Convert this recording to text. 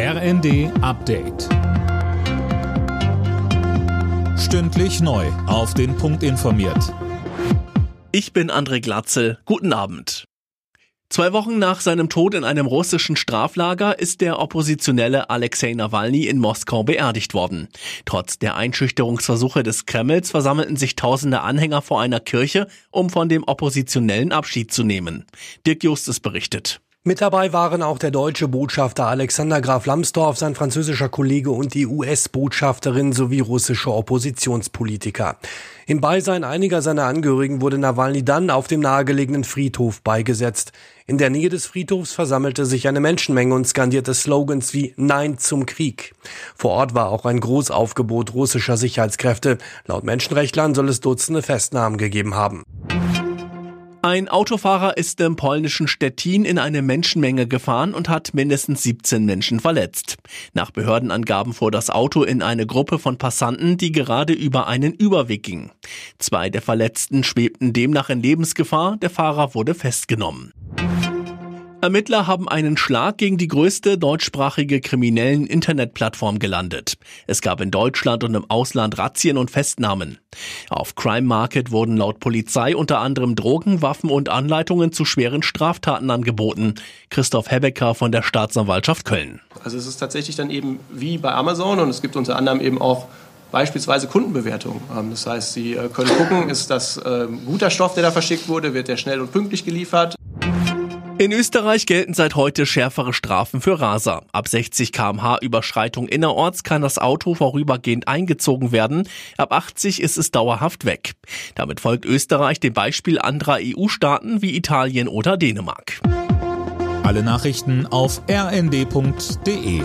RND Update. Stündlich neu. Auf den Punkt informiert. Ich bin André Glatzel. Guten Abend. Zwei Wochen nach seinem Tod in einem russischen Straflager ist der Oppositionelle Alexei Nawalny in Moskau beerdigt worden. Trotz der Einschüchterungsversuche des Kremls versammelten sich tausende Anhänger vor einer Kirche, um von dem Oppositionellen Abschied zu nehmen. Dirk Justus berichtet. Mit dabei waren auch der deutsche Botschafter Alexander Graf Lambsdorff, sein französischer Kollege und die US-Botschafterin sowie russische Oppositionspolitiker. Im Beisein einiger seiner Angehörigen wurde Nawalny dann auf dem nahegelegenen Friedhof beigesetzt. In der Nähe des Friedhofs versammelte sich eine Menschenmenge und skandierte Slogans wie Nein zum Krieg. Vor Ort war auch ein Großaufgebot russischer Sicherheitskräfte. Laut Menschenrechtlern soll es Dutzende Festnahmen gegeben haben. Ein Autofahrer ist im polnischen Stettin in eine Menschenmenge gefahren und hat mindestens 17 Menschen verletzt. Nach Behördenangaben fuhr das Auto in eine Gruppe von Passanten, die gerade über einen Überweg ging. Zwei der Verletzten schwebten demnach in Lebensgefahr, der Fahrer wurde festgenommen. Ermittler haben einen Schlag gegen die größte deutschsprachige kriminellen Internetplattform gelandet. Es gab in Deutschland und im Ausland Razzien und Festnahmen. Auf Crime Market wurden laut Polizei unter anderem Drogen, Waffen und Anleitungen zu schweren Straftaten angeboten. Christoph Hebecker von der Staatsanwaltschaft Köln. Also es ist tatsächlich dann eben wie bei Amazon und es gibt unter anderem eben auch beispielsweise Kundenbewertung. Ähm, das heißt, Sie äh, können gucken, ist das ähm, guter Stoff, der da verschickt wurde, wird der schnell und pünktlich geliefert. In Österreich gelten seit heute schärfere Strafen für Raser. Ab 60 kmh Überschreitung innerorts kann das Auto vorübergehend eingezogen werden. Ab 80 ist es dauerhaft weg. Damit folgt Österreich dem Beispiel anderer EU-Staaten wie Italien oder Dänemark. Alle Nachrichten auf rnd.de